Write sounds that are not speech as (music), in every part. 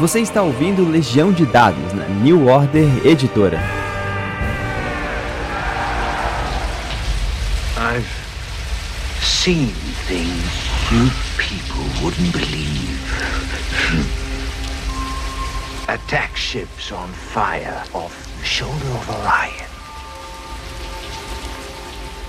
Você está ouvindo Legião de Dados na New Order Editora. I've seen things you people wouldn't believe. Attack ships on fire off the shoulder of Orion.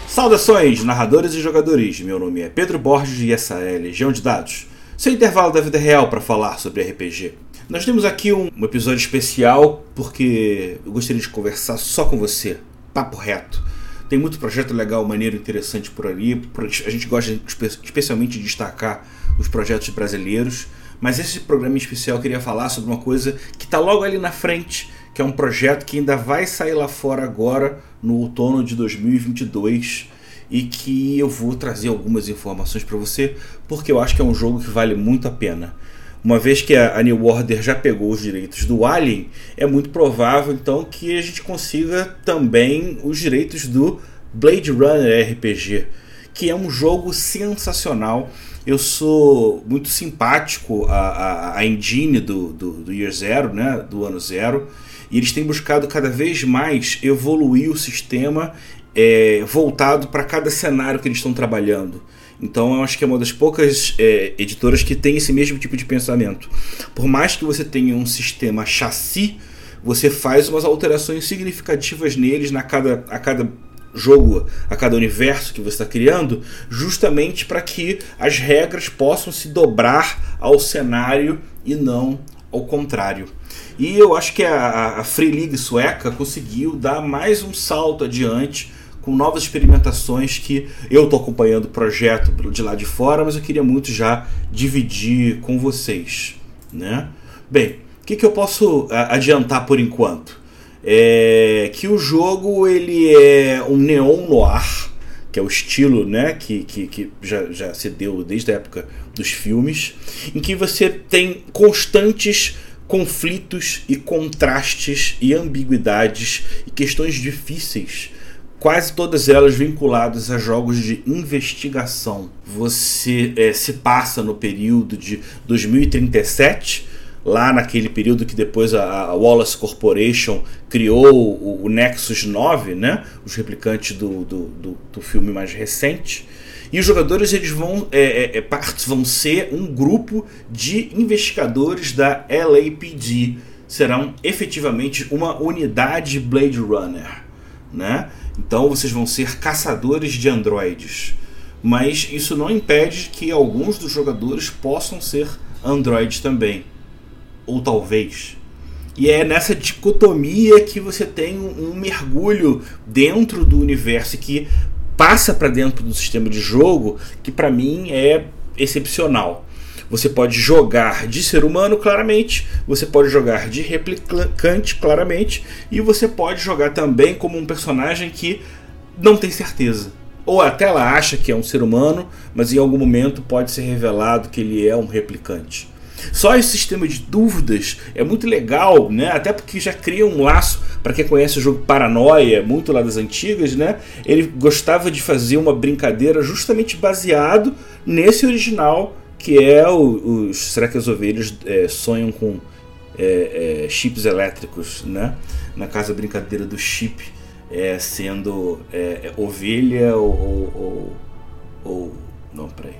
Saudações, narradores e jogadores. Meu nome é Pedro Borges e essa é Legião de Dados. Seu intervalo da vida real para falar sobre RPG. Nós temos aqui um, um episódio especial porque eu gostaria de conversar só com você, papo reto. Tem muito projeto legal, maneiro, interessante por ali. A gente gosta especialmente de destacar os projetos brasileiros. Mas esse programa especial queria falar sobre uma coisa que está logo ali na frente, que é um projeto que ainda vai sair lá fora agora, no outono de 2022 e que eu vou trazer algumas informações para você, porque eu acho que é um jogo que vale muito a pena. Uma vez que a New Order já pegou os direitos do Alien, é muito provável então que a gente consiga também os direitos do Blade Runner RPG, que é um jogo sensacional. Eu sou muito simpático à, à, à engine do, do, do Year Zero, né, do ano zero, e eles têm buscado cada vez mais evoluir o sistema é, voltado para cada cenário que eles estão trabalhando. Então eu acho que é uma das poucas é, editoras que tem esse mesmo tipo de pensamento. Por mais que você tenha um sistema chassi, você faz umas alterações significativas neles na cada, a cada jogo, a cada universo que você está criando, justamente para que as regras possam se dobrar ao cenário e não ao contrário. E eu acho que a, a Free League sueca conseguiu dar mais um salto adiante com novas experimentações que eu estou acompanhando o projeto de lá de fora, mas eu queria muito já dividir com vocês. Né? Bem, o que, que eu posso adiantar por enquanto? É que o jogo ele é um neon noir, que é o estilo né, que, que, que já, já se deu desde a época dos filmes, em que você tem constantes conflitos e contrastes e ambiguidades e questões difíceis quase todas elas vinculadas a jogos de investigação. Você é, se passa no período de 2037, lá naquele período que depois a, Wallace Corporation criou o, Nexus 9, né? os replicantes do, do, do, do filme mais recente. E os jogadores eles vão, é, é vão ser um grupo de investigadores da LAPD. Serão efetivamente uma unidade Blade Runner. Né? Então vocês vão ser caçadores de androides. Mas isso não impede que alguns dos jogadores possam ser androides também. Ou talvez. E é nessa dicotomia que você tem um, mergulho dentro do universo que passa para dentro do sistema de jogo que para mim é excepcional. Você pode jogar de ser humano, claramente, você pode jogar de replicante, claramente, e você pode jogar também como um personagem que não tem certeza. Ou até ela acha que é um ser humano, mas em algum momento pode ser revelado que ele é um replicante. Só esse sistema de dúvidas é muito legal, né? Até porque já cria um laço para quem conhece o jogo Paranoia, muito lá das antigas, né? Ele gostava de fazer uma brincadeira justamente baseado nesse original que é o, os será que as ovelhas é, sonham com é, é, chips elétricos, né? Na casa brincadeira do chip é, sendo é, é, ovelha ou, ou, ou, não, peraí.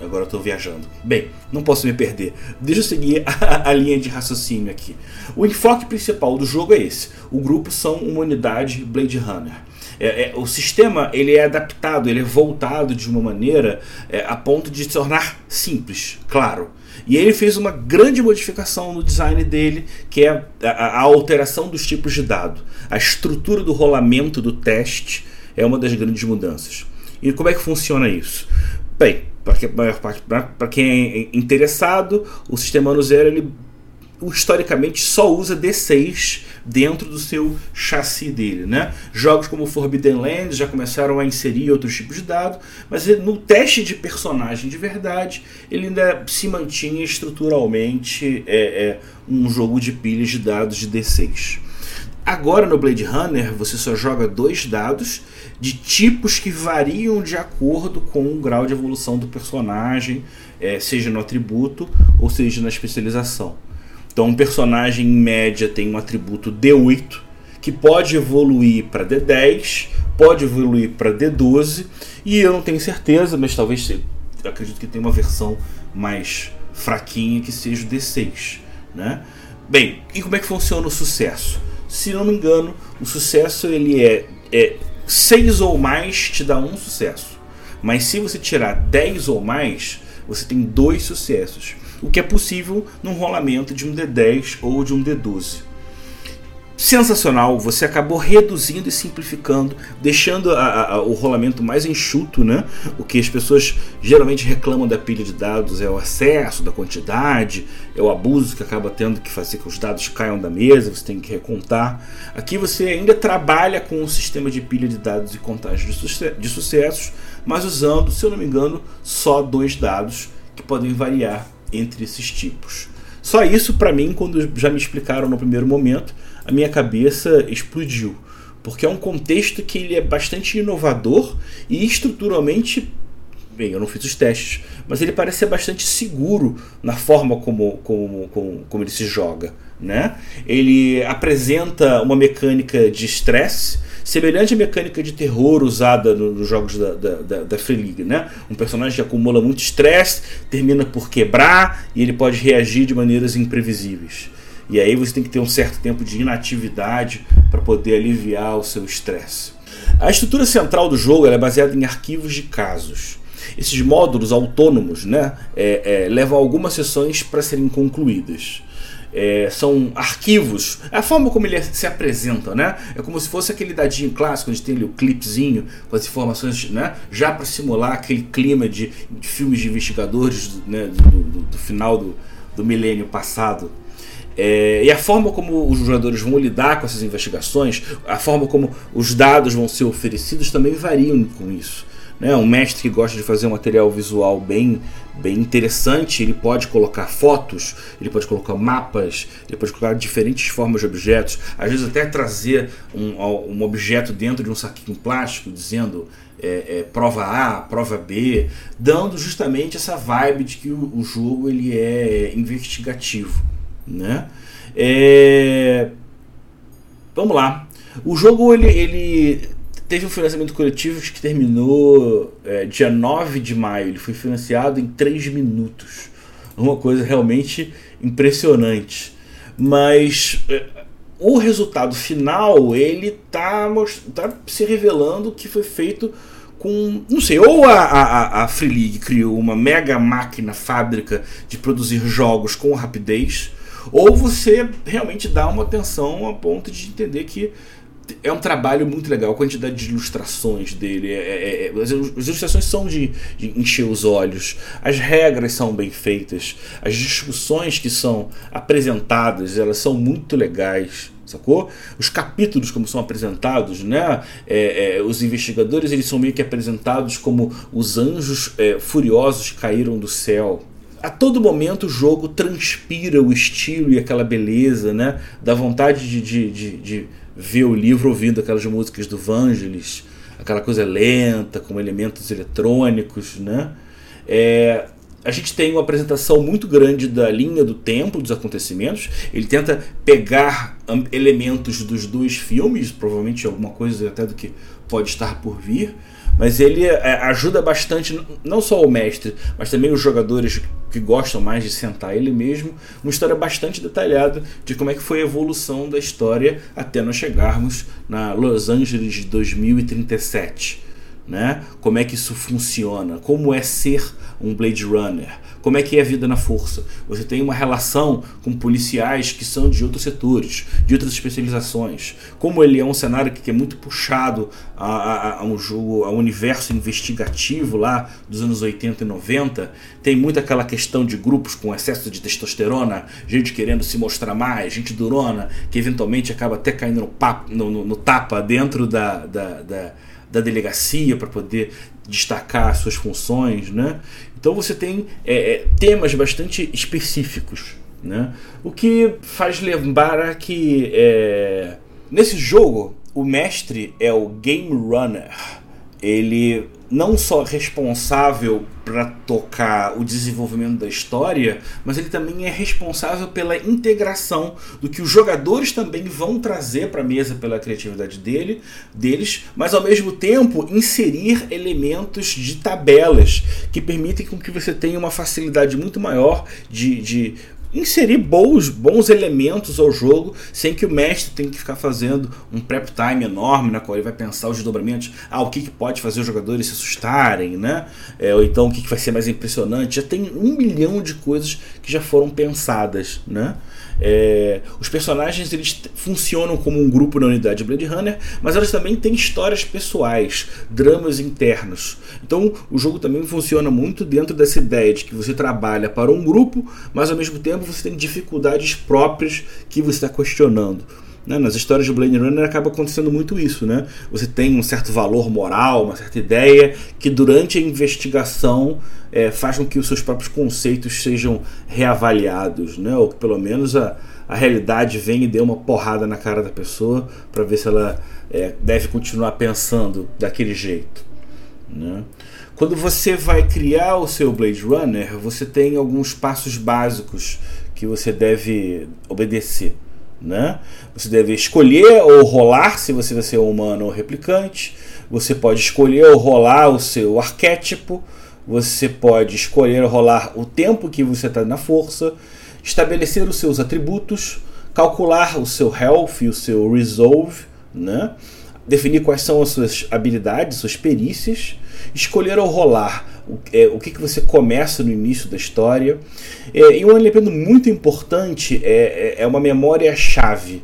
Agora eu estou viajando. Bem, não posso me perder. Deixa eu seguir a, a, linha de raciocínio aqui. O enfoque principal do jogo é esse. O grupo são uma unidade Blade Runner. É, é, o sistema ele é adaptado, ele é voltado de uma maneira é, a ponto de se tornar simples, claro. E ele fez uma grande modificação no design dele, que é a, a alteração dos tipos de dado. A estrutura do rolamento do teste é uma das grandes mudanças. E como é que funciona isso? Bem, para quem é interessado, o sistema ano zero ele historicamente só usa D6 dentro do seu chassi dele. Né? Jogos como Forbidden Lands já começaram a inserir outros tipos de dados, mas no teste de personagem de verdade ele ainda se mantinha estruturalmente é, é, um jogo de pilhas de dados de D6. Agora no Blade Runner você só joga dois dados de tipos que variam de acordo com o grau de evolução do personagem, é, seja no atributo ou seja na especialização. Então, um personagem em média tem um atributo D8 que pode evoluir para D10, pode evoluir para D12 e eu não tenho certeza, mas talvez acredito que tem uma versão mais fraquinha que seja o D6, né? Bem, e como é que funciona o sucesso? Se não me engano, o sucesso ele é, é 6 ou mais te dá um sucesso. Mas se você tirar 10 ou mais, você tem dois sucessos. O que é possível num rolamento de um D10 ou de um D12 sensacional. Você acabou reduzindo e simplificando, deixando a, a, o rolamento mais enxuto, né? O que as pessoas geralmente reclamam da pilha de dados é o excesso da quantidade, é o abuso que acaba tendo que fazer que os dados caiam da mesa, você tem que recontar. Aqui você ainda trabalha com um sistema de pilha de dados e contagem de, suce de sucessos, mas usando, se eu não me engano, só dois dados que podem variar entre esses tipos. Só isso para mim, quando já me explicaram no primeiro momento, a minha cabeça explodiu. Porque é um contexto que ele é bastante inovador e estruturalmente. Bem, eu não fiz os testes, mas ele parece ser bastante seguro na forma como, como, como, como ele se joga. Né? Ele apresenta uma mecânica de estresse semelhante à mecânica de terror usada nos jogos da, da, da, da Free League. Né? Um personagem que acumula muito estresse, termina por quebrar e ele pode reagir de maneiras imprevisíveis. E aí você tem que ter um certo tempo de inatividade para poder aliviar o seu estresse. A estrutura central do jogo é baseada em arquivos de casos. Esses módulos autônomos né, é, é, levam algumas sessões para serem concluídas. É, são arquivos, é a forma como ele se apresenta, né? É como se fosse aquele dadinho clássico, onde tem ali o clipezinho com as informações, né? Já para simular aquele clima de, de filmes de investigadores né? do, do, do final do, do milênio passado. É, e a forma como os jogadores vão lidar com essas investigações, a forma como os dados vão ser oferecidos também variam com isso. Né? Um mestre que gosta de fazer um material visual bem, bem interessante, ele pode colocar fotos, ele pode colocar mapas, ele pode colocar diferentes formas de objetos, às vezes até trazer um, um objeto dentro de um saquinho plástico dizendo é, é, prova A, prova B, dando justamente essa vibe de que o, o jogo ele é investigativo. Né? É... Vamos lá. O jogo ele, ele teve um financiamento coletivo que terminou é, dia 9 de maio. Ele foi financiado em 3 minutos. Uma coisa realmente impressionante. Mas é, o resultado final ele está tá se revelando que foi feito com. Não sei, ou a, a, a Free League criou uma mega máquina fábrica de produzir jogos com rapidez ou você realmente dá uma atenção a ponto de entender que é um trabalho muito legal, a quantidade de ilustrações dele. É, é, é, as ilustrações são de, de, encher os olhos, as regras são bem feitas, as discussões que são apresentadas elas são muito legais. Sacou? Os capítulos como são apresentados, né? É, é, os investigadores eles são meio que apresentados como os anjos é, furiosos que caíram do céu a todo momento o jogo transpira o estilo e aquela beleza, né? Da vontade de, de, de, de ver o livro ouvindo aquelas músicas do Vangelis, aquela coisa lenta, com elementos eletrônicos, né? É, a gente tem uma apresentação muito grande da linha do tempo dos acontecimentos. Ele tenta pegar elementos dos dois filmes, provavelmente alguma coisa até do que pode estar por vir mas ele é, ajuda bastante, não só o mestre, mas também os jogadores que gostam mais de sentar ele mesmo, uma história bastante detalhada de como é que foi a evolução da história até nós chegarmos na Los Angeles de 2037. Né? Como é que isso funciona? Como é ser um Blade Runner? Como é que é a vida na força? Você tem uma relação com policiais que são de outros setores, de outras especializações. Como ele é um cenário que é muito puxado a, a, a um jogo, a um universo investigativo lá dos anos 80 e 90, tem muito aquela questão de grupos com excesso de testosterona, gente querendo se mostrar mais, gente durona, que eventualmente acaba até caindo no, papo, no, no, no tapa dentro da, da, da da delegacia para poder destacar suas funções, né? Então você tem é, é, temas bastante específicos, né? O que faz lembrar que é, nesse jogo o mestre é o game runner. Ele não só responsável para tocar o desenvolvimento da história, mas ele também é responsável pela integração do que os jogadores também vão trazer para a mesa pela criatividade dele, deles, mas ao mesmo tempo inserir elementos de tabelas que permitem com que você tenha uma facilidade muito maior de, de inserir bons, bons elementos ao jogo sem que o mestre tenha que ficar fazendo um prep time enorme na qual ele vai pensar os desdobramentos, ah, o que, que pode fazer os jogadores se assustarem, né? É, ou então o que, que vai ser mais impressionante. Já tem um milhão de coisas que já foram pensadas, né? É, os personagens eles funcionam como um grupo na unidade Blade Runner, mas elas também têm histórias pessoais, dramas internos. Então o jogo também funciona muito dentro dessa ideia de que você trabalha para um grupo, mas ao mesmo tempo você tem dificuldades próprias que você está questionando. Né? Nas histórias de Blade Runner acaba acontecendo muito isso. Né? Você tem um certo valor moral, uma certa ideia, que durante a investigação é, faz com que os seus próprios conceitos sejam reavaliados, né? ou que pelo menos a, a realidade venha e dê uma porrada na cara da pessoa para ver se ela é, deve continuar pensando daquele jeito. Né? Quando você vai criar o seu Blade Runner, você tem alguns passos básicos que você deve obedecer. Né? Você deve escolher ou rolar se você vai ser humano ou replicante. Você pode escolher ou rolar o seu arquétipo. Você pode escolher ou rolar o tempo que você está na força. Estabelecer os seus atributos. Calcular o seu health e o seu resolve. Né? Definir quais são as suas habilidades, suas perícias. Escolher ou rolar o, é, o que, que você começa no início da história. É, e um elemento muito importante é, é, é uma memória-chave.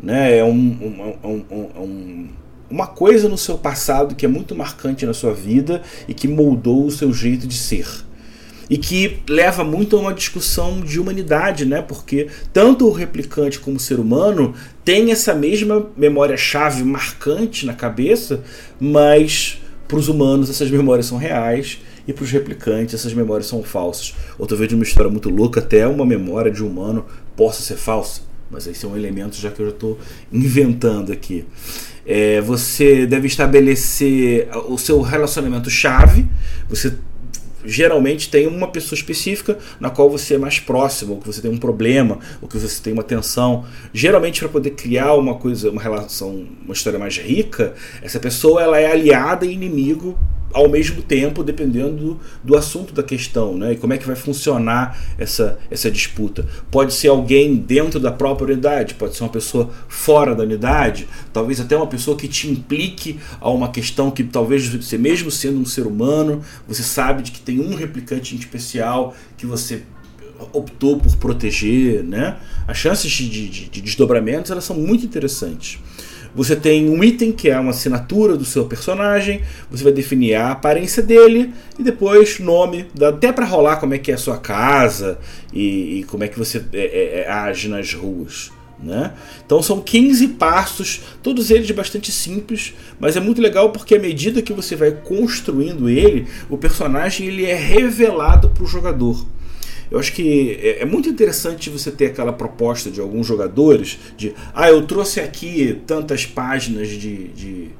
Né? É um, um, um, uma coisa no seu passado que é muito marcante na sua vida e que moldou o seu jeito de ser e que leva muito a uma discussão de humanidade, né? Porque tanto o replicante como o ser humano tem essa mesma memória-chave marcante na cabeça, mas para os humanos essas memórias são reais e para os replicantes essas memórias são falsas. Ou talvez de uma história muito louca, até uma memória de humano possa ser falsa. Mas esse é um elemento já que eu já estou inventando aqui. É, você deve estabelecer o seu relacionamento chave. Você geralmente tem uma pessoa específica na qual você é mais próximo, ou que você tem um problema, ou que você tem uma tensão. Geralmente para poder criar uma coisa, uma relação, uma história mais rica, essa pessoa ela é aliada e inimigo ao mesmo tempo, dependendo do, do, assunto da questão, né? E como é que vai funcionar essa, essa disputa. Pode ser alguém dentro da própria unidade, pode ser uma pessoa fora da unidade, talvez até uma pessoa que te implique a uma questão que talvez você, mesmo sendo um ser humano, você sabe de que tem um replicante em especial que você optou por proteger, né? As chances de, de, de desdobramentos elas são muito interessantes. Você tem um item que é uma assinatura do seu personagem, você vai definir a aparência dele e depois nome, dá até para rolar como é que é a sua casa e, e como é que você é, é, é age nas ruas. Né? Então são 15 passos, todos eles bastante simples, mas é muito legal porque à medida que você vai construindo ele, o personagem ele é revelado para o jogador. Eu acho que é, é, muito interessante você ter aquela proposta de alguns jogadores de ah, eu trouxe aqui tantas páginas de, de,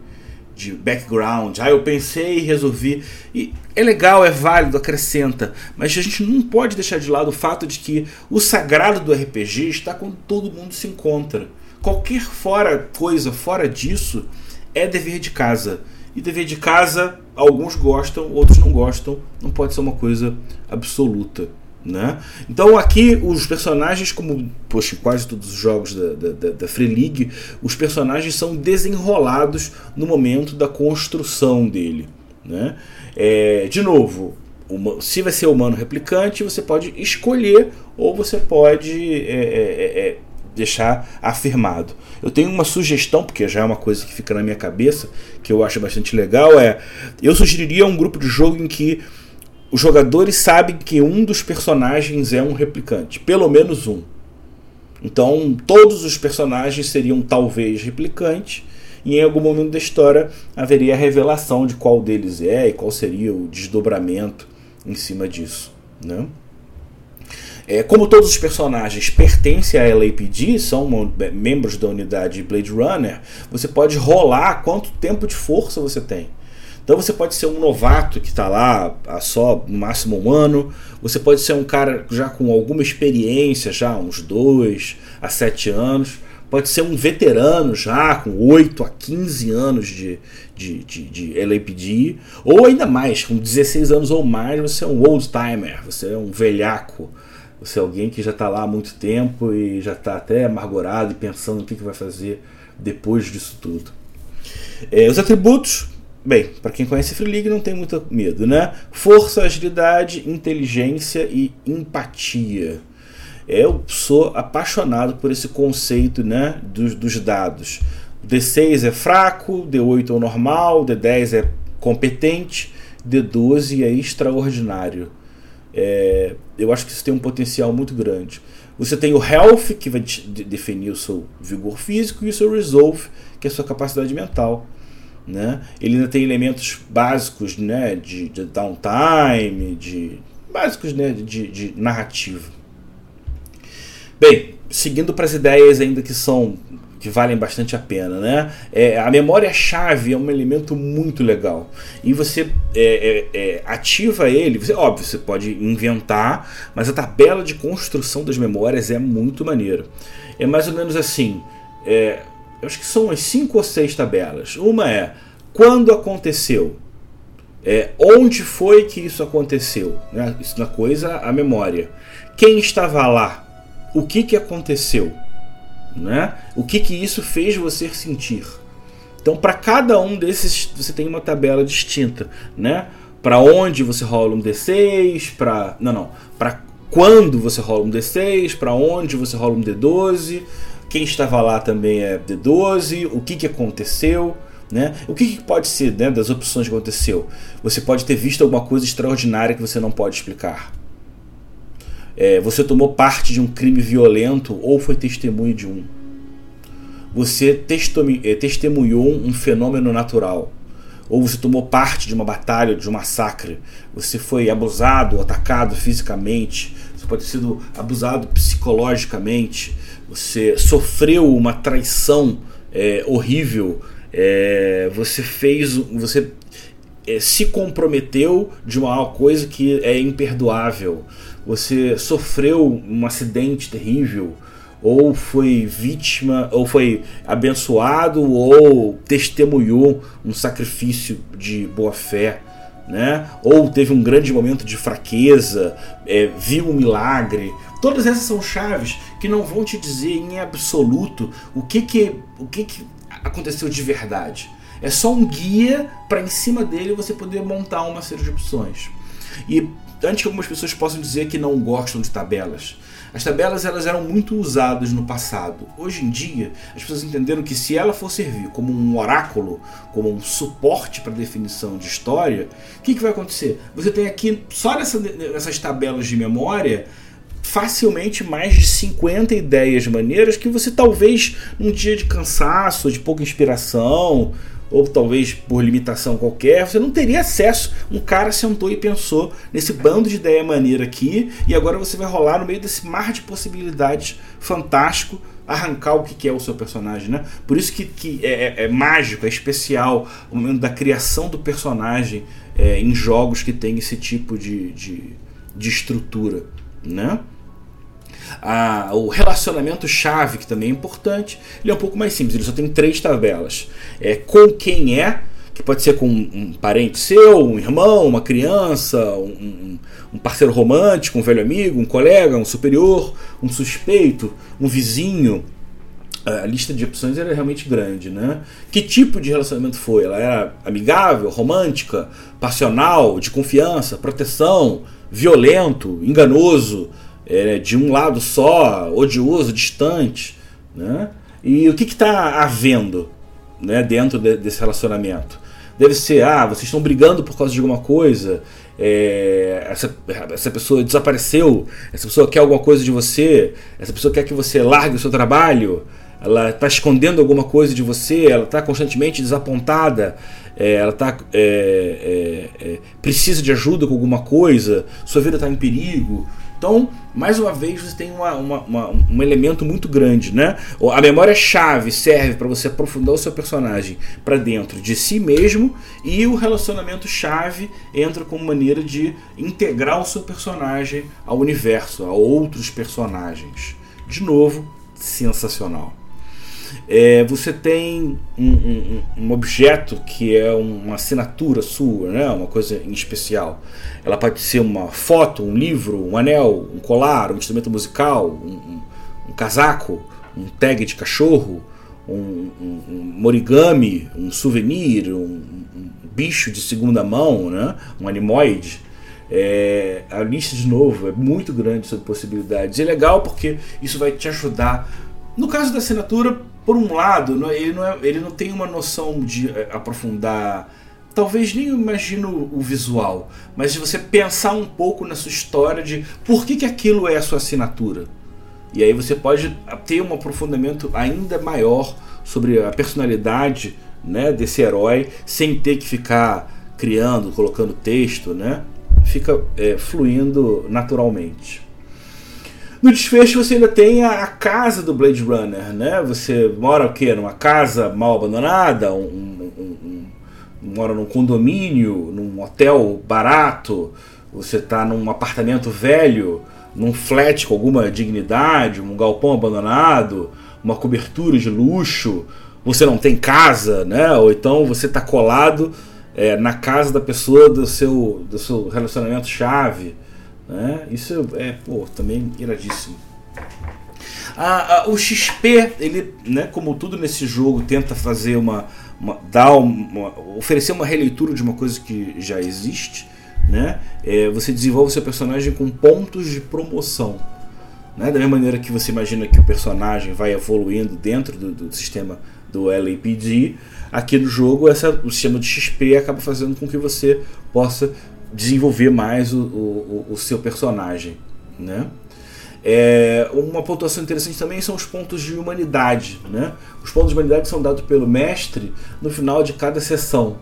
de background, ah, eu pensei e resolvi. E é legal, é válido, acrescenta, mas a gente não pode deixar de lado o fato de que o sagrado do RPG está quando todo mundo se encontra. Qualquer fora coisa fora disso é dever de casa. E dever de casa, alguns gostam, outros não gostam. Não pode ser uma coisa absoluta. Né? Então aqui os personagens, como poxa, quase todos os jogos da, da, da, Free League, os personagens são desenrolados no momento da construção dele. Né? É, de novo, uma, se vai ser humano replicante, você pode escolher ou você pode é, é, é, é deixar afirmado. Eu tenho uma sugestão, porque já é uma coisa que fica na minha cabeça, que eu acho bastante legal, é eu sugeriria um grupo de jogo em que os jogadores sabem que um dos personagens é um replicante, pelo menos um. Então, todos os personagens seriam talvez replicantes, e em algum momento da história haveria a revelação de qual deles é e qual seria o desdobramento em cima disso. Né? É, como todos os personagens pertencem à LAPD, são membros da unidade Blade Runner, você pode rolar quanto tempo de força você tem. Então você pode ser um novato que está lá há só no máximo um ano, você pode ser um cara já com alguma experiência, já uns dois a sete anos, pode ser um veterano já com 8 a 15 anos de, de, de, de LAPD, ou ainda mais, com 16 anos ou mais, você é um old timer, você é um velhaco, você é alguém que já está lá há muito tempo e já está até amargurado e pensando o que, que vai fazer depois disso tudo. É, os atributos, bem, para quem conhece Free League não tem muito medo, né? Força, agilidade, inteligência e empatia. Eu sou apaixonado por esse conceito né, dos, dos dados. D6 é fraco, D8 é o normal, D10 é competente, D12 é extraordinário. É, eu acho que isso tem um potencial muito grande. Você tem o Health, que vai definir o seu vigor físico, e o seu Resolve, que é a sua capacidade mental. Né? Ele ainda tem elementos básicos né, de, de downtime, de básicos né, de, de narrativa. Bem, seguindo para as ideias ainda que são que valem bastante a pena, né? É, a memória-chave é um elemento muito legal e você é, é, é, ativa ele. Você, óbvio, você pode inventar, mas a tabela de construção das memórias é muito maneira. É mais ou menos assim. Eu acho que são umas cinco ou seis tabelas. Uma é quando aconteceu, é, onde foi que isso aconteceu, né? Isso na coisa, a memória. Quem estava lá? O que que aconteceu? né? O que que isso fez você sentir? Então, para cada um desses, você tem uma tabela distinta, né? Para onde você rola um D6, para não, não, para quando você rola um D6, para onde você rola um D12, quem estava lá também é D12, o que que aconteceu, né? O que, que pode ser né, das opções que aconteceu? Você pode ter visto alguma coisa extraordinária que você não pode explicar. É, você tomou parte de um crime violento ou foi testemunho de um. Você é, testemunhou um fenômeno natural. Ou você tomou parte de uma batalha, de um massacre. Você foi abusado, atacado fisicamente. Você pode ter sido abusado psicologicamente. Você sofreu uma traição é, horrível. É, você fez. Você é, se comprometeu de uma coisa que é imperdoável você sofreu um acidente terrível, ou foi vítima, ou foi abençoado, ou testemunhou um sacrifício de boa fé, né? ou teve um grande momento de fraqueza, é, viu um milagre. Todas essas são chaves que não vão te dizer em absoluto o que, que, o que, que aconteceu de verdade. É só um guia para em cima dele você poder montar uma série de opções. E antes que algumas pessoas possam dizer que não gostam de tabelas. As tabelas elas eram muito usadas no passado. Hoje em dia, as pessoas entenderam que se ela for servir como um oráculo, como um suporte para definição de história, o que, que vai acontecer? Você tem aqui, só nessa, nessas tabelas de memória, facilmente mais de 50 ideias maneiras que você talvez num dia de cansaço, de pouca inspiração, ou talvez por limitação qualquer, você não teria acesso. Um cara sentou e pensou nesse bando de ideia maneira aqui, e agora você vai rolar no meio desse mar de possibilidades fantástico arrancar o que é o seu personagem, né? Por isso que, que é, é, é mágico, é especial o momento da criação do personagem é, em jogos que tem esse tipo de, de, de estrutura, né? A, o relacionamento chave, que também é importante, ele é um pouco mais simples, ele só tem três tabelas. É com quem é, que pode ser com um parente seu, um irmão, uma criança, um, um parceiro romântico, um velho amigo, um colega, um superior, um suspeito, um vizinho, a lista de opções era realmente grande, né? Que tipo de relacionamento foi? Ela era amigável, romântica, passional, de confiança, proteção, violento, enganoso, é, de um lado só, odioso, distante, né? E o que está havendo né, dentro de, desse relacionamento? Deve ser, ah, vocês estão brigando por causa de alguma coisa, é, essa, essa pessoa desapareceu, essa pessoa quer alguma coisa de você, essa pessoa quer que você largue o seu trabalho, ela está escondendo alguma coisa de você, ela está constantemente desapontada, é, ela tá, é, é, é, precisa de ajuda com alguma coisa, sua vida está em perigo. Então, mais uma vez, você tem uma, uma, uma, um elemento muito grande, né? A memória-chave serve para você aprofundar o seu personagem para dentro de si mesmo e o relacionamento-chave entra como maneira de integrar o seu personagem ao universo, a outros personagens. De novo, sensacional. É, você tem um, um, um, objeto que é uma assinatura sua, né? uma coisa em especial. Ela pode ser uma foto, um livro, um anel, um colar, um instrumento musical, um, um casaco, um tag de cachorro, um, origami, um souvenir, um, bicho de segunda mão, né? um animoide. É, a lista, de novo, é muito grande sobre possibilidades. E é legal porque isso vai te ajudar. No caso da assinatura, por um lado, é, ele não, é, ele não tem uma noção de é, aprofundar. Talvez nem imagino o visual, mas de você pensar um pouco na sua história de por que, que aquilo é a sua assinatura. E aí você pode ter um aprofundamento ainda maior sobre a personalidade né, desse herói, sem ter que ficar criando, colocando texto, né? Fica é, fluindo naturalmente. No desfecho você ainda tem a, a, casa do Blade Runner, né? Você mora o quê? Numa casa mal abandonada, um, um, um, mora num condomínio, num hotel barato, você está num apartamento velho, num flat com alguma dignidade, um galpão abandonado, uma cobertura de luxo, você não tem casa, né? Ou então você está colado é, na casa da pessoa do seu, do seu relacionamento chave. Né? Isso é pô, também iradíssimo. O XP, ele, né, como tudo nesse jogo, tenta fazer uma. uma dar uma, oferecer uma releitura de uma coisa que já existe. Né? É, você desenvolve seu personagem com pontos de promoção. Né? Da mesma maneira que você imagina que o personagem vai evoluindo dentro do, do sistema do LAPD, aqui no jogo essa, o sistema de XP acaba fazendo com que você possa desenvolver mais o, o, o seu personagem. Né? É, uma pontuação interessante também são os pontos de humanidade. Né? Os pontos de humanidade são dados pelo mestre no final de cada sessão.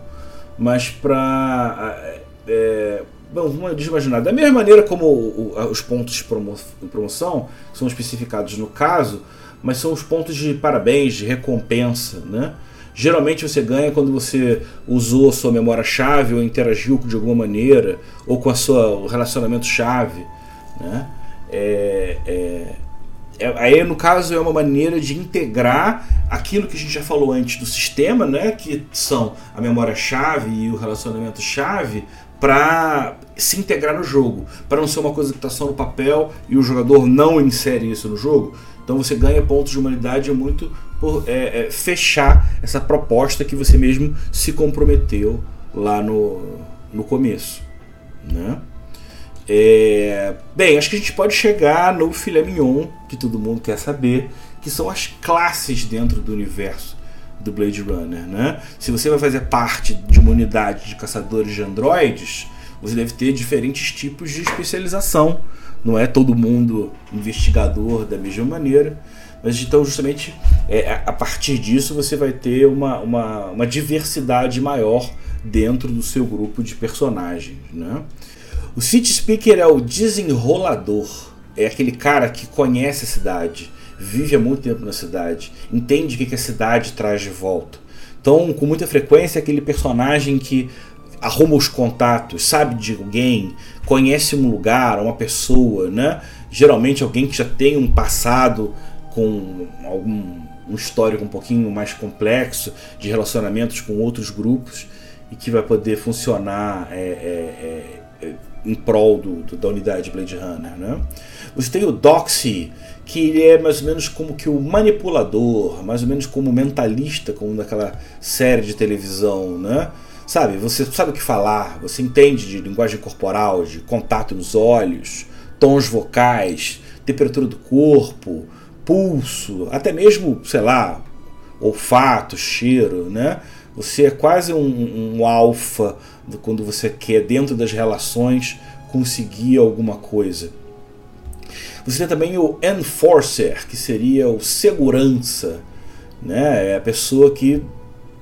Mas para. É, bom, vamos imaginar. Da mesma maneira como o, o, os pontos de promo, promoção são especificados no caso, mas são os pontos de parabéns, de recompensa. Né? Geralmente você ganha quando você usou a sua memória-chave ou interagiu de alguma maneira, ou com a sua, relacionamento-chave. Né? É, é, é, aí, no caso, é uma maneira de integrar aquilo que a gente já falou antes do sistema, né? que são a memória-chave e o relacionamento-chave, para se integrar no jogo, para não ser uma coisa que está só no papel e o jogador não insere isso no jogo. Então você ganha pontos de humanidade muito por é, é, fechar essa proposta que você mesmo se comprometeu lá no, no começo. Né? É, bem, acho que a gente pode chegar no filé mignon, que todo mundo quer saber, que são as classes dentro do universo do Blade Runner. Né? Se você vai fazer parte de uma unidade de caçadores de androides, você deve ter diferentes tipos de especialização. Não é todo mundo investigador da mesma maneira. Mas então, justamente, é, a partir disso, você vai ter uma, uma, uma diversidade maior dentro do seu grupo de personagens. Né? O City Speaker é o desenrolador, é aquele cara que conhece a cidade, vive há muito tempo na cidade, entende o que a cidade traz de volta. Então, com muita frequência, é aquele personagem que arruma os contatos, sabe de alguém, conhece um lugar, uma pessoa, né? Geralmente alguém que já tem um passado com algum um histórico um pouquinho mais complexo de relacionamentos com outros grupos e que vai poder funcionar é, é, é, em prol do, do, da unidade Blade Runner. Né? Você tem o Doxy, que ele é mais ou menos como que o manipulador, mais ou menos como o mentalista, como daquela série de televisão, né? Sabe, você sabe o que falar, você entende de linguagem corporal, de contato nos olhos, tons vocais, temperatura do corpo, pulso, até mesmo, sei lá, olfato, cheiro, né? Você é quase um, um alfa quando você quer, dentro das relações, conseguir alguma coisa. Você tem também o enforcer, que seria o segurança, né? É a pessoa que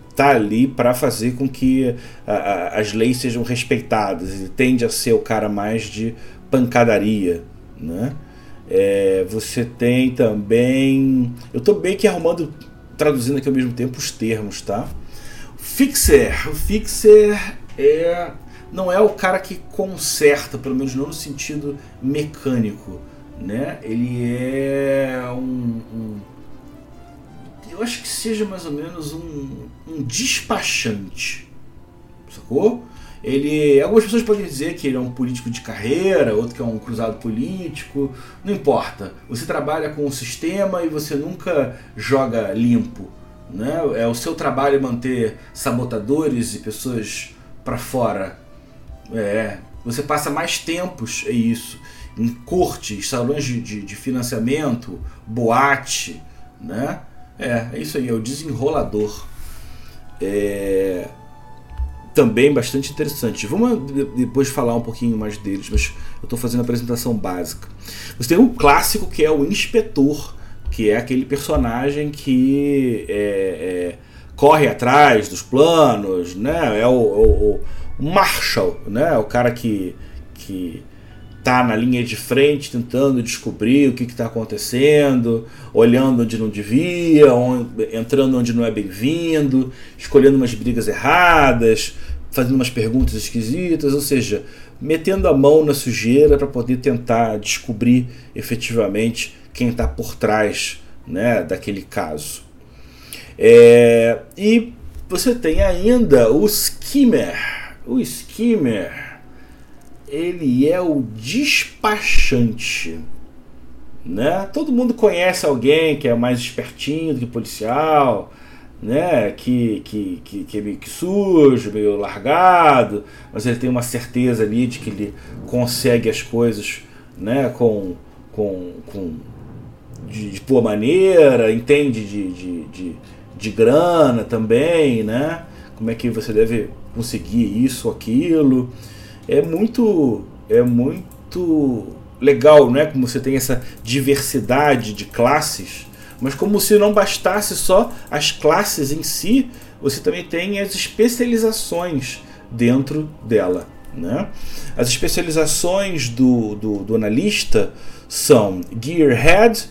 está ali para fazer com que a, a, as leis sejam respeitadas. Ele tende a ser o cara mais de pancadaria, né? É, você tem também. Eu estou bem que arrumando, traduzindo aqui ao mesmo tempo os termos, tá? Fixer. O fixer é não é o cara que conserta, pelo menos não no sentido mecânico, né? Ele é um, um eu acho que seja mais ou menos um, um despachante, sacou? Ele, algumas pessoas podem dizer que ele é um político de carreira, outro que é um cruzado político, não importa. Você trabalha com o sistema e você nunca joga limpo, né? É o seu trabalho manter sabotadores e pessoas para fora. É, você passa mais tempos, é isso, em cortes, salões de, de, de financiamento, boate, né? É, é isso aí, é o desenrolador. É, também bastante interessante. Vamos depois falar um pouquinho mais deles, mas eu estou fazendo a apresentação básica. Você tem um clássico que é o inspetor, que é aquele personagem que é, é, corre atrás dos planos, né? É o, o, o Marshall, né? O cara que, que tá na linha de frente tentando descobrir o que está acontecendo, olhando onde não devia, entrando onde não é bem-vindo, escolhendo umas brigas erradas, fazendo umas perguntas esquisitas, ou seja, metendo a mão na sujeira para poder tentar descobrir efetivamente quem está por trás né, daquele caso. É, e você tem ainda o skimmer. O skimmer ele é o despachante. Né? Todo mundo conhece alguém que é mais espertinho do que policial, né? que, que, que, que é meio que sujo, meio largado, mas ele tem uma certeza ali de que ele consegue as coisas né? com, com, com de, de boa maneira, entende de, de, de, de grana também, né? como é que você deve conseguir isso, aquilo é muito é muito legal, né? Como você tem essa diversidade de classes, mas como se não bastasse só as classes em si, você também tem as especializações dentro dela. Né? As especializações do, do, do analista são Gearhead,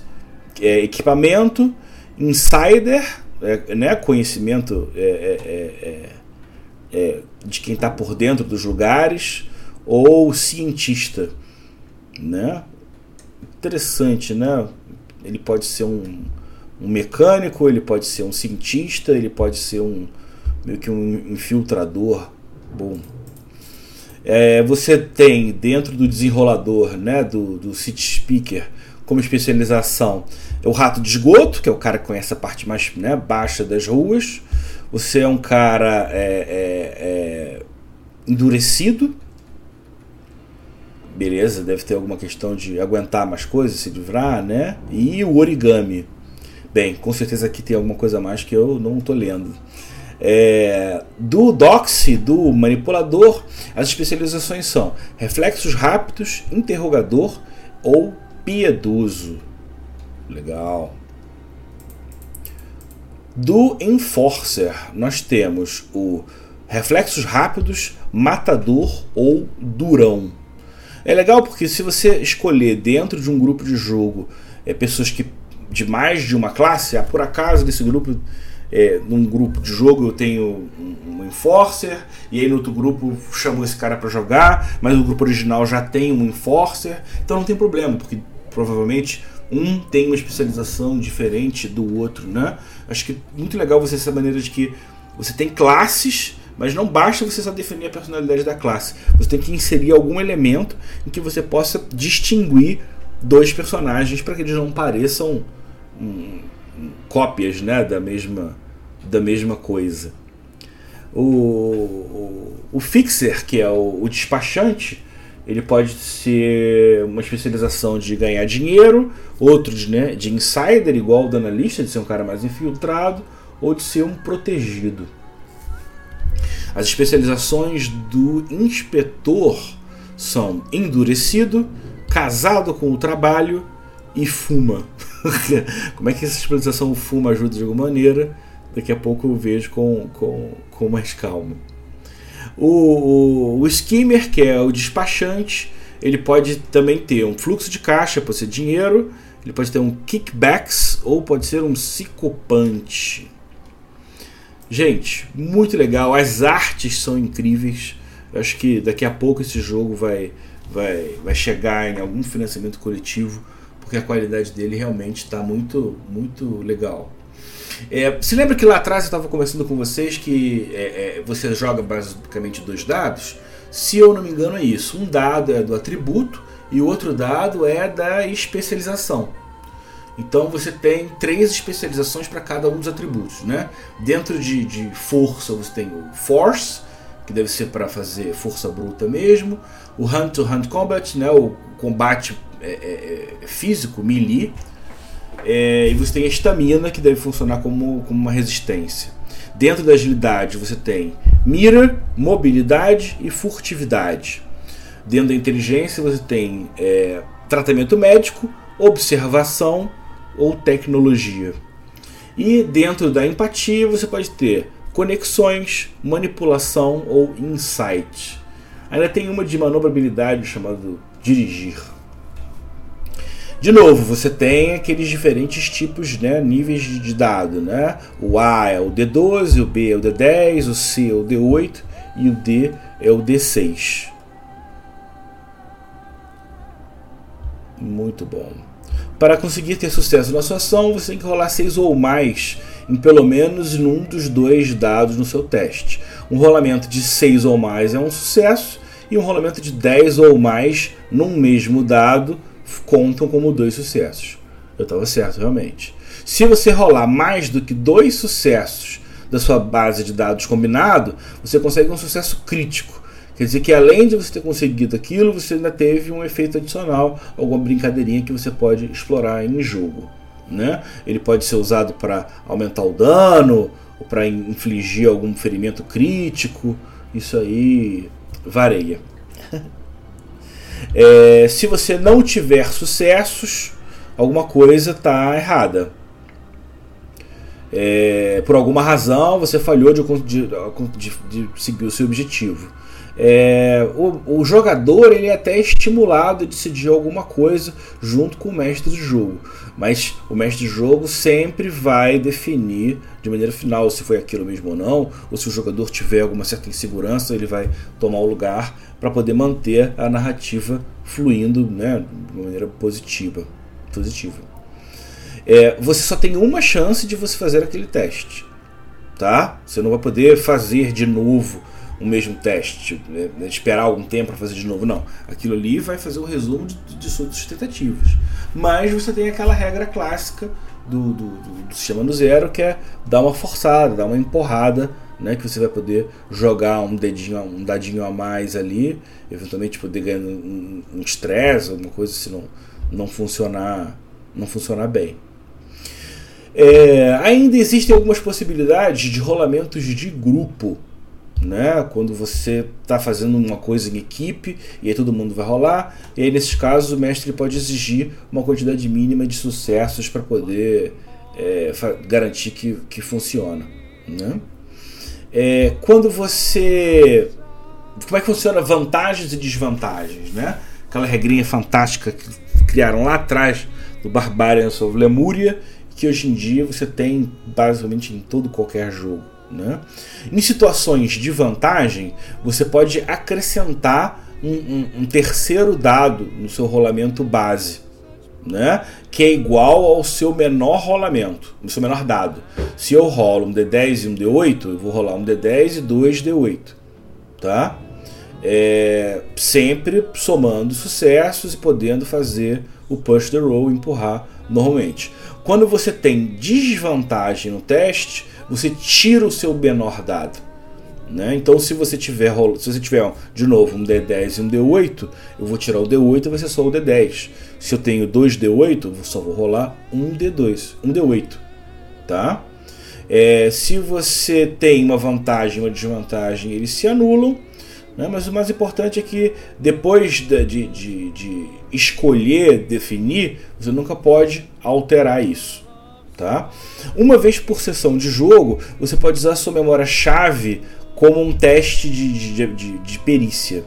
é, equipamento, Insider, é, né? conhecimento é, é, é, é de quem está por dentro dos lugares ou cientista, né? Interessante, né? Ele pode ser um, um mecânico, ele pode ser um cientista, ele pode ser um meio que um infiltrador. Bom, é, você tem dentro do desenrolador, né, do, do city speaker, como especialização, é o rato de esgoto, que é o cara que conhece a parte mais né, baixa das ruas. Você é um cara é, é, é, endurecido. Beleza, deve ter alguma questão de aguentar mais coisas, se livrar, né? E o origami. Bem, com certeza aqui tem alguma coisa a mais que eu não estou lendo. É, do doxy, do manipulador, as especializações são reflexos rápidos, interrogador ou piedoso. Legal. Do Enforcer, nós temos o Reflexos Rápidos, Matador ou Durão. É legal porque se você escolher dentro de um grupo de jogo é, pessoas que de mais de uma classe, ah, por acaso desse grupo, é, num grupo de jogo eu tenho um, Enforcer, e aí no outro grupo chamo esse cara para jogar, mas o grupo original já tem um Enforcer, então não tem problema, porque provavelmente um tem uma especialização diferente do outro, né? Acho que é muito legal você essa maneira de que você tem classes, mas não basta você só definir a personalidade da classe. Você tem que inserir algum elemento em que você possa distinguir dois personagens para que eles não pareçam hum, cópias, né, da mesma da mesma coisa. O, o, o fixer, que é o, o despachante, ele pode ser uma especialização de ganhar dinheiro, outro de, né, de insider, igual o do analista, de ser um cara mais infiltrado, ou de ser um protegido. As especializações do inspetor são endurecido, casado com o trabalho e fuma. (laughs) Como é que essa especialização fuma ajuda de alguma maneira? Daqui a pouco eu vejo com, com, com mais calma. O, o, o skimmer, que é o despachante, ele pode também ter um fluxo de caixa, pode ser dinheiro, ele pode ter um kickbacks ou pode ser um psicopante. Gente, muito legal. As artes são incríveis. Eu acho que daqui a pouco esse jogo vai, vai, vai chegar em algum financiamento coletivo, porque a qualidade dele realmente está muito, muito legal. É, se lembra que lá atrás eu estava conversando com vocês que é, é, você joga basicamente dois dados? Se eu não me engano, é isso. Um dado é do atributo e o outro dado é da especialização. Então você tem três especializações para cada um dos atributos. Né? Dentro de, de força você tem o Force, que deve ser para fazer força bruta mesmo, o Hand-to-Hand Combat, né? o combate é, é, é físico, melee, é, e você tem a estamina, que deve funcionar como, como uma resistência. Dentro da agilidade você tem mira, mobilidade e furtividade. Dentro da inteligência você tem é, tratamento médico, observação ou tecnologia. E dentro da empatia você pode ter conexões, manipulação ou insight. Ainda tem uma de manobrabilidade chamado dirigir. De novo, você tem aqueles diferentes tipos, né, níveis de dado, né? O A é o D12, o B é o D10, o C é o D8 e o D é o D6. Muito bom. Para conseguir ter sucesso na sua ação, você tem que rolar 6 ou mais em pelo menos num dos dois dados no seu teste. Um rolamento de 6 ou mais é um sucesso, e um rolamento de 10 ou mais num mesmo dado contam como dois sucessos. Eu estava certo, realmente. Se você rolar mais do que dois sucessos da sua base de dados combinado, você consegue um sucesso crítico. Quer dizer que além de você ter conseguido aquilo, você ainda teve um efeito adicional, alguma brincadeirinha que você pode explorar em jogo. Né? Ele pode ser usado para aumentar o dano, ou para infligir algum ferimento crítico. Isso aí varia. É, se você não tiver sucessos, alguma coisa está errada. É, por alguma razão você falhou de, de, de, de seguir o seu objetivo. É, o, o, jogador ele é até estimulado a decidir alguma coisa junto com o mestre de jogo, mas o mestre de jogo sempre vai definir de maneira final se foi aquilo mesmo ou não, ou se o jogador tiver alguma certa insegurança, ele vai tomar o lugar para poder manter a narrativa fluindo né, de maneira positiva. positiva. É, você só tem uma chance de você fazer aquele teste, tá? Você não vai poder fazer de novo o mesmo teste, né, esperar algum tempo para fazer de novo. Não. Aquilo ali vai fazer o resumo de, de suas tentativas. Mas você tem aquela regra clássica do, do, do, sistema do zero, que é dar uma forçada, dar uma empurrada, né, que você vai poder jogar um dedinho, um dadinho a mais ali, eventualmente poder ganhar um estresse, um alguma coisa se não, não funcionar, não funcionar bem. É, ainda existem algumas possibilidades de rolamentos de grupo né? Quando você está fazendo uma coisa em equipe e aí todo mundo vai rolar, e aí nesses casos o mestre pode exigir uma quantidade mínima de sucessos para poder é, garantir que, que funciona, né? É, quando você como é que funciona vantagens e desvantagens, né? Aquela regrinha fantástica que criaram lá atrás do Barbarians of Lemuria, que hoje em dia você tem basicamente em todo qualquer jogo. Né? Em situações de vantagem, você pode acrescentar um, um, um terceiro dado no seu rolamento base, né? que é igual ao seu menor rolamento, no seu menor dado. Se eu rolo um D10 e um D8, eu vou rolar um D10 e dois D8. Tá? É, sempre somando sucessos e podendo fazer o push the roll, empurrar normalmente. Quando você tem desvantagem no teste, você tira o seu menor dado. Né? Então, se você tiver se você tiver de novo um D10 e um D8, eu vou tirar o D8 e vai ser só o D10. Se eu tenho dois D8, eu só vou rolar um D2, um D8, tá? É, se você tem uma vantagem uma desvantagem, eles se anulam. Né? Mas o mais importante é que depois de, de, de, de escolher, definir, você nunca pode alterar isso. Tá? Uma vez por sessão de jogo, você pode usar sua memória-chave como um teste de, de, de, de perícia.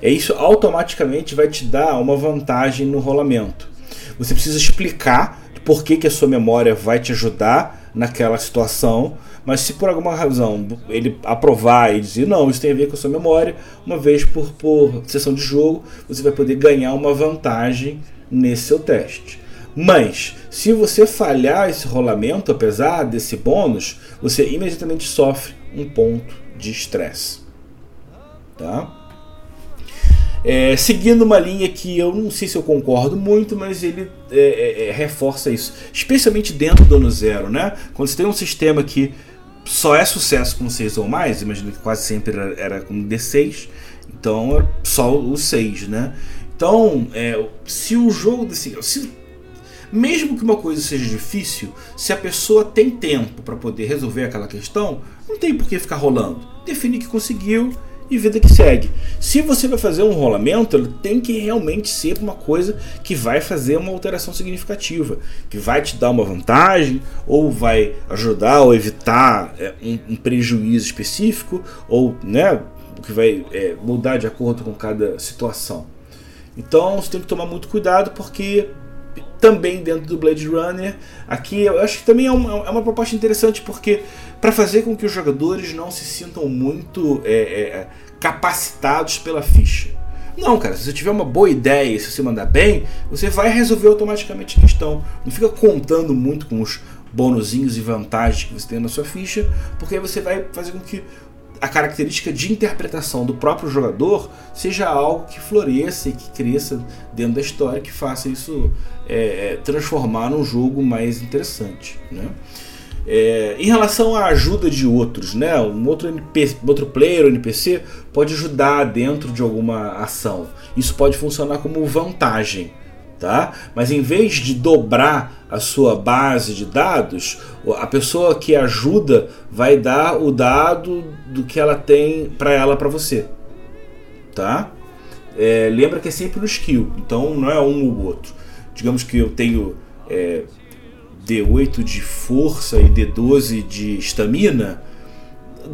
É isso automaticamente vai te dar uma vantagem no rolamento. Você precisa explicar por que, que a sua memória vai te ajudar naquela situação, mas se por alguma razão ele aprovar e dizer não, isso tem a ver com a sua memória, uma vez por, por sessão de jogo, você vai poder ganhar uma vantagem nesse seu teste. Mas, se você falhar esse rolamento, apesar desse bônus, você imediatamente sofre um ponto de estresse. Tá? É, seguindo uma linha que eu não sei se eu concordo muito, mas ele é, é, é, reforça isso, especialmente dentro do ano zero, né? Quando você tem um sistema que só é sucesso com 6 ou mais, imagino que quase sempre era, era com D6, então é só o 6, né? Então, é, se o jogo desse, se, mesmo que uma coisa seja difícil, se a pessoa tem tempo para poder resolver aquela questão, não tem por que ficar rolando. Define que conseguiu e vida que segue. Se você vai fazer um rolamento, ele tem que realmente ser uma coisa que vai fazer uma alteração significativa, que vai te dar uma vantagem, ou vai ajudar ou evitar é, um, um, prejuízo específico, ou né, que vai é, mudar de acordo com cada situação. Então você tem que tomar muito cuidado porque também dentro do Blade Runner. Aqui eu acho que também é uma, é uma proposta interessante porque para fazer com que os jogadores não se sintam muito é, é, capacitados pela ficha. Não, cara, se você tiver uma boa ideia, se você mandar bem, você vai resolver automaticamente a questão. Não fica contando muito com os bonuzinhos e vantagens que você tem na sua ficha, porque aí você vai fazer com que a característica de interpretação do próprio jogador seja algo que floresça e que cresça dentro da história, que faça isso é, é, transformar num jogo mais interessante. Né? É, em relação à ajuda de outros, né? um outro, NPC, outro player ou NPC pode ajudar dentro de alguma ação. Isso pode funcionar como vantagem. Tá? Mas em vez de dobrar a sua base de dados, a pessoa que ajuda vai dar o dado do que ela tem para ela para você, tá? É, lembra que é sempre no skill, então não é um ou outro. Digamos que eu tenho é, D8 de força e D12 de estamina.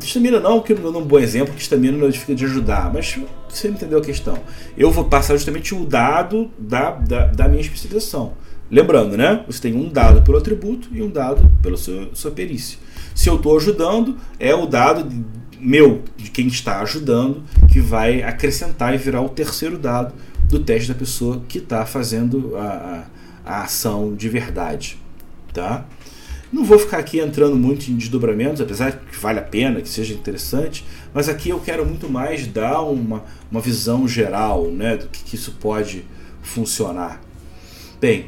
Estamina não, que não é um bom exemplo, que estamina não fica de ajudar, mas você entendeu a questão. Eu vou passar justamente o dado da, da, da minha especialização. Lembrando, né? Você tem um dado pelo atributo e um dado pela sua, sua perícia. Se eu estou ajudando, é o dado meu, de quem está ajudando, que vai acrescentar e virar o terceiro dado do teste da pessoa que está fazendo a, a, a ação de verdade. Tá? Não vou ficar aqui entrando muito em desdobramentos, apesar que vale a pena, que seja interessante, mas aqui eu quero muito mais dar uma, uma visão geral né, do que, que isso pode funcionar. Bem,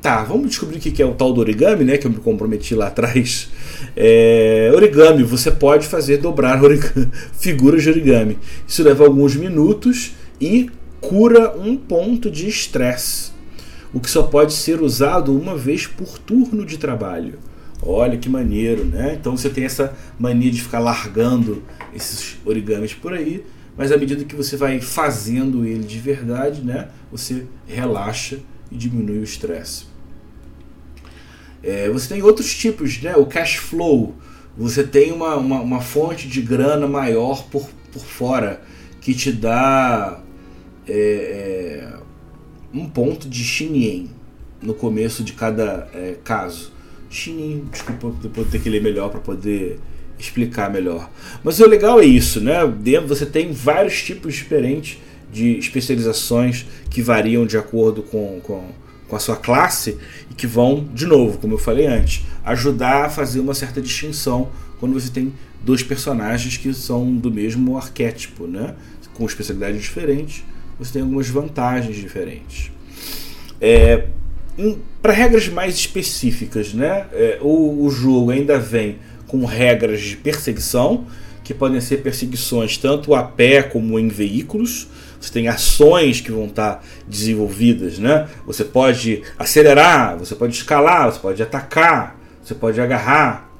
tá, vamos descobrir o que é o tal do origami, né, que eu me comprometi lá atrás. É, origami, você pode fazer dobrar (laughs) origami, figuras de origami. Isso leva alguns minutos e cura um ponto de estresse, o que só pode ser usado uma vez por turno de trabalho. Olha que maneiro, né? Então você tem essa mania de ficar largando esses origamis por aí, mas à medida que você vai fazendo ele de verdade, né? Você relaxa e diminui o estresse. É, você tem outros tipos, né? O cash flow. Você tem uma, uma, uma fonte de grana maior por, por fora que te dá é, é, um ponto de Shinien no começo de cada é, caso. Chinin, desculpa, depois ter que ler melhor para poder explicar melhor. Mas o legal é isso, né? Dentro você tem vários tipos diferentes de especializações que variam de acordo com, com, com a sua classe e que vão, de novo, como eu falei antes, ajudar a fazer uma certa distinção quando você tem dois personagens que são do mesmo arquétipo, né? com especialidades diferentes, você tem algumas vantagens diferentes. É, para regras mais específicas, né? É, o, o jogo ainda vem com regras de perseguição, que podem ser perseguições tanto a pé como em veículos. Você tem ações que vão estar desenvolvidas, né? Você pode acelerar, você pode escalar, você pode atacar, você pode agarrar.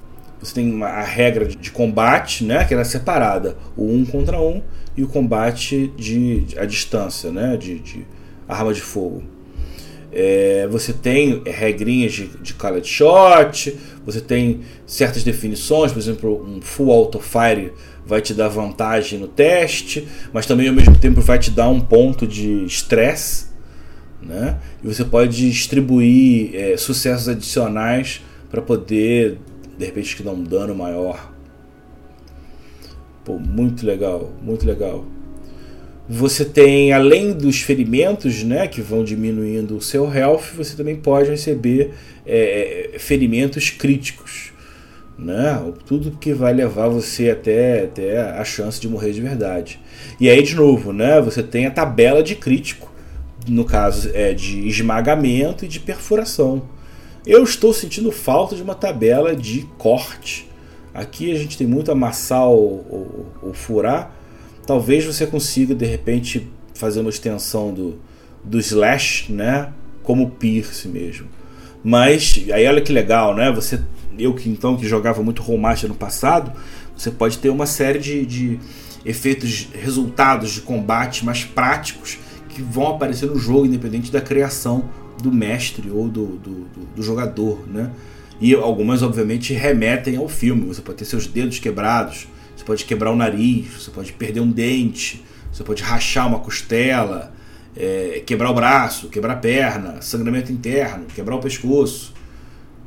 Você tem uma, a regra de combate, né? Que era separada, o um contra um e o combate de, de a distância, né? De, de arma de fogo. É, você tem regrinhas de, de collet shot, você tem certas definições, por exemplo, um full auto fire vai te dar vantagem no teste, mas também ao mesmo tempo vai te dar um ponto de estresse, né? E você pode distribuir é, sucessos adicionais para poder, de repente, te dar um dano maior. Pô, muito legal, muito legal. Você tem, além dos ferimentos, né, que vão diminuindo o seu health, você também pode receber é, ferimentos críticos. Né? Tudo que vai levar você até, até a chance de morrer de verdade. E aí, de novo, né, você tem a tabela de crítico, no caso é de esmagamento e de perfuração. Eu estou sentindo falta de uma tabela de corte. Aqui a gente tem muito amassar ou, ou, ou furar Talvez você consiga de repente fazer uma extensão do, do slash, né? Como Pierce mesmo. Mas aí olha que legal, né? Você, eu que então que jogava muito Rollmaster no passado, você pode ter uma série de, de efeitos, resultados de combate mais práticos que vão aparecer no jogo, independente da criação do mestre ou do, do, do, do jogador, né? E algumas, obviamente, remetem ao filme. Você pode ter seus dedos quebrados, você pode quebrar o nariz, você pode perder um dente, você pode rachar uma costela, é, quebrar o braço, quebrar a perna, sangramento interno, quebrar o pescoço.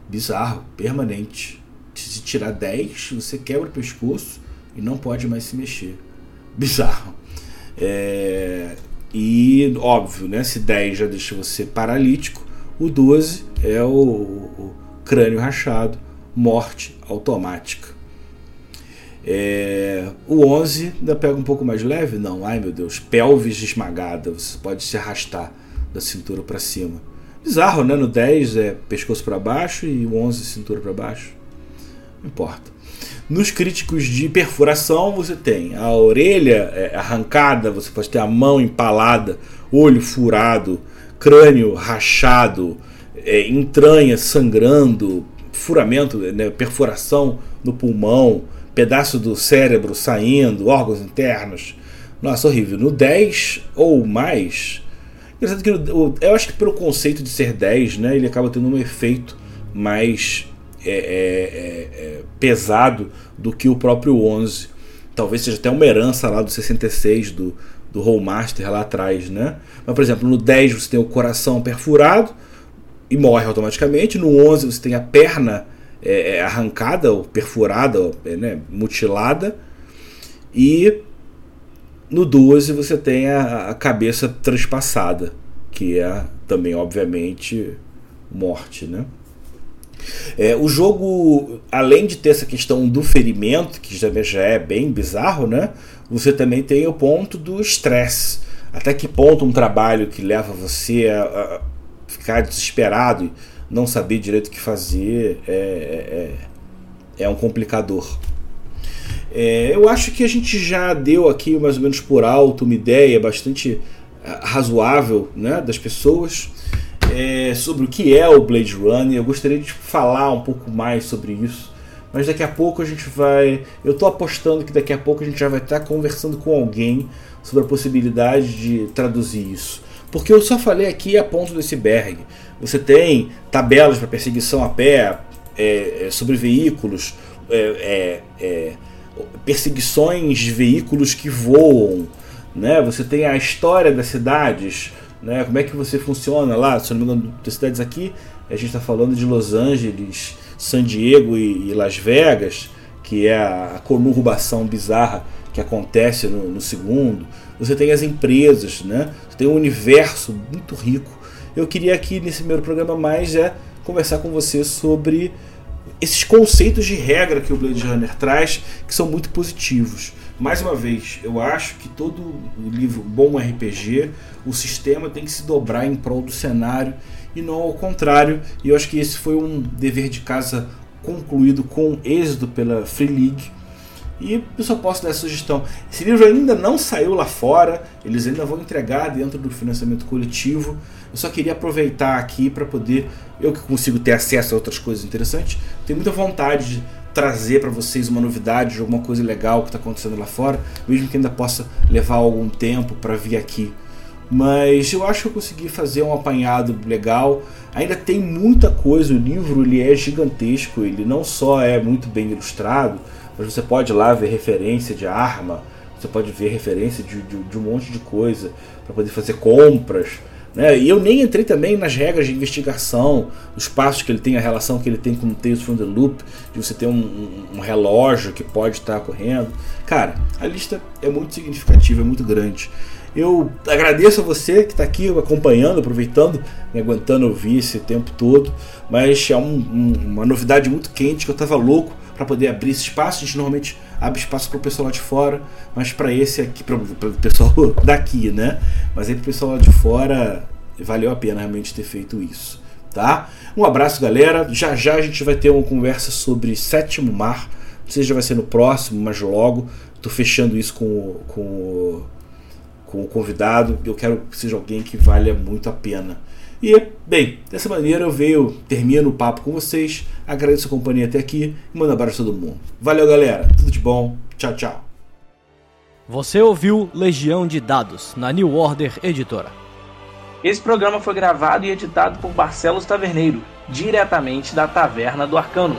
Bizarro, permanente. Se tirar 10, você quebra o pescoço e não pode mais se mexer. (laughs) Bizarro. É, e óbvio, né? Se 10 já deixa você paralítico, o 12 é o, o crânio rachado, morte automática. É, o 11 ainda pega um pouco mais leve? Não, ai meu Deus, pelvis esmagada, você pode se arrastar da cintura para cima. Bizarro, né? No 10 é pescoço para baixo e o 11 cintura para baixo. Não importa. Nos críticos de perfuração, você tem a orelha é, arrancada, você pode ter a mão empalada, olho furado, crânio rachado, é, entranha sangrando, furamento, né, perfuração no pulmão, pedaço do cérebro saindo, órgãos internos. Nossa, horrível. No 10 ou mais. Que eu acho que pelo conceito de ser 10, né, ele acaba tendo um efeito mais é, é, é, é pesado do que o próprio 11. Talvez seja até uma herança lá do 66 do, do Rollmaster lá atrás, né? Mas, por exemplo, no 10 você tem o coração perfurado e morre automaticamente. No 11 você tem a perna é, é, arrancada ou perfurada, ou, é, né, mutilada. E no 12 você tem a, a cabeça transpassada, que é também, obviamente, morte. Né? É, o jogo, além de ter essa questão do ferimento, que já, já é bem bizarro, né? você também tem o ponto do estresse. Até que ponto um trabalho que leva você a, a ficar desesperado não saber direito o que fazer é, é, é, é um complicador. É, eu acho que a gente já deu aqui mais ou menos por alto uma ideia bastante ah, razoável né, das pessoas é, sobre o que é o Blade Runner. Eu gostaria de falar um pouco mais sobre isso, mas daqui a pouco a gente vai. Eu estou apostando que daqui a pouco a gente já vai estar conversando com alguém sobre a possibilidade de traduzir isso. Porque eu só falei aqui a ponto do iceberg. Você tem tabelas para perseguição a pé, é, é, sobre veículos, é, é, é, perseguições de veículos que voam. Né? Você tem a história das cidades, né? como é que você funciona lá. Se não me engano, das cidades aqui, a gente está falando de Los Angeles, San Diego e, e Las Vegas, que é a, a conurbação bizarra que acontece no, no, segundo. Você tem as empresas, né? Você tem um universo muito rico. Eu queria aqui nesse primeiro programa mais é conversar com você sobre esses conceitos de regra que o Blade Runner traz, que são muito positivos. Mais uma vez, eu acho que todo livro bom RPG, o sistema tem que se dobrar em prol do cenário e não ao contrário. E eu acho que esse foi um dever de casa concluído com êxito pela Free League e eu só posso dar a sugestão. Esse livro ainda não saiu lá fora, eles ainda vão entregar dentro do financiamento coletivo. Eu só queria aproveitar aqui para poder, eu que consigo ter acesso a outras coisas interessantes, tenho muita vontade de trazer para vocês uma novidade de alguma coisa legal que está acontecendo lá fora, mesmo que ainda possa levar algum tempo para vir aqui. mas eu acho que eu consegui fazer um apanhado legal. Ainda tem muita coisa, o livro ele é gigantesco, ele não só é muito bem ilustrado, mas você pode lá ver referência de arma, você pode ver referência de, de, de um monte de coisa para poder fazer compras. Né? E eu nem entrei também nas regras de investigação, os passos que ele tem, a relação que ele tem com o Tales from the Loop, de você ter um, um, um relógio que pode estar correndo. Cara, a lista é muito significativa, é muito grande. Eu agradeço a você que está aqui acompanhando, aproveitando, me aguentando ouvir esse tempo todo, mas é um, uma novidade muito quente que eu estava louco para poder abrir esse espaço. A gente normalmente abre espaço para o pessoal lá de fora, mas para esse aqui, para o pessoal (laughs) daqui, né? Mas aí para o pessoal lá de fora, valeu a pena realmente ter feito isso, tá? Um abraço, galera. Já já a gente vai ter uma conversa sobre Sétimo Mar. Não sei se já vai ser no próximo, mas logo. Estou fechando isso com, com, com o convidado. Eu quero que seja alguém que valha muito a pena. E, bem, dessa maneira eu venho, termino o papo com vocês, agradeço a companhia até aqui e mando um abraço a todo mundo. Valeu, galera, tudo de bom, tchau, tchau. Você ouviu Legião de Dados, na New Order Editora. Esse programa foi gravado e editado por Barcelos Taverneiro, diretamente da Taverna do Arcano.